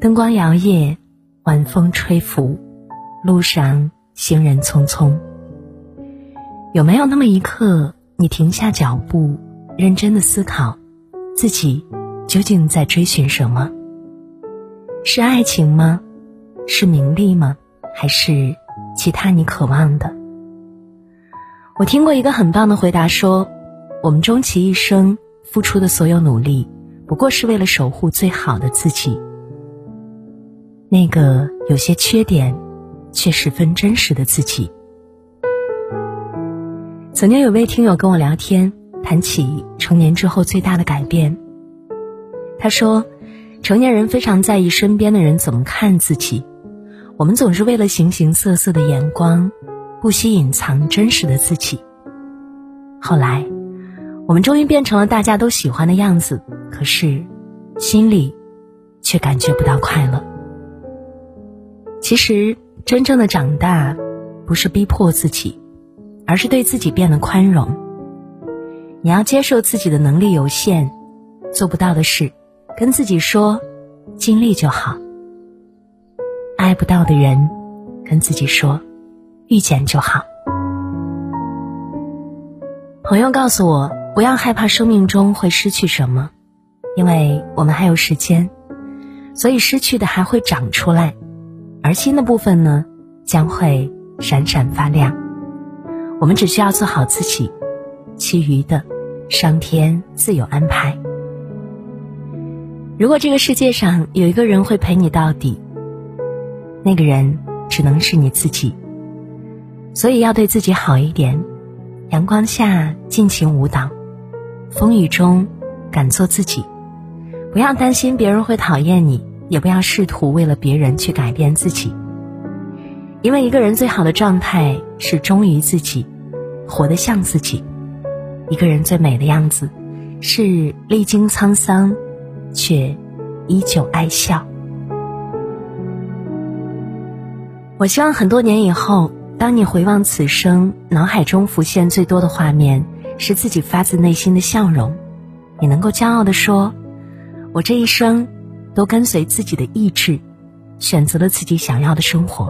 灯光摇曳，晚风吹拂，路上行人匆匆。有没有那么一刻，你停下脚步，认真的思考，自己究竟在追寻什么？是爱情吗？是名利吗？还是其他你渴望的？我听过一个很棒的回答，说：我们终其一生付出的所有努力，不过是为了守护最好的自己。那个有些缺点，却十分真实的自己。曾经有位听友跟我聊天，谈起成年之后最大的改变。他说，成年人非常在意身边的人怎么看自己，我们总是为了形形色色的眼光，不惜隐藏真实的自己。后来，我们终于变成了大家都喜欢的样子，可是，心里，却感觉不到快乐。其实，真正的长大，不是逼迫自己。而是对自己变得宽容。你要接受自己的能力有限，做不到的事，跟自己说，尽力就好。爱不到的人，跟自己说，遇见就好。朋友告诉我，不要害怕生命中会失去什么，因为我们还有时间，所以失去的还会长出来，而新的部分呢，将会闪闪发亮。我们只需要做好自己，其余的，上天自有安排。如果这个世界上有一个人会陪你到底，那个人只能是你自己。所以要对自己好一点，阳光下尽情舞蹈，风雨中敢做自己。不要担心别人会讨厌你，也不要试图为了别人去改变自己。因为一个人最好的状态是忠于自己，活得像自己；一个人最美的样子是历经沧桑，却依旧爱笑。我希望很多年以后，当你回望此生，脑海中浮现最多的画面是自己发自内心的笑容，你能够骄傲的说：“我这一生都跟随自己的意志，选择了自己想要的生活。”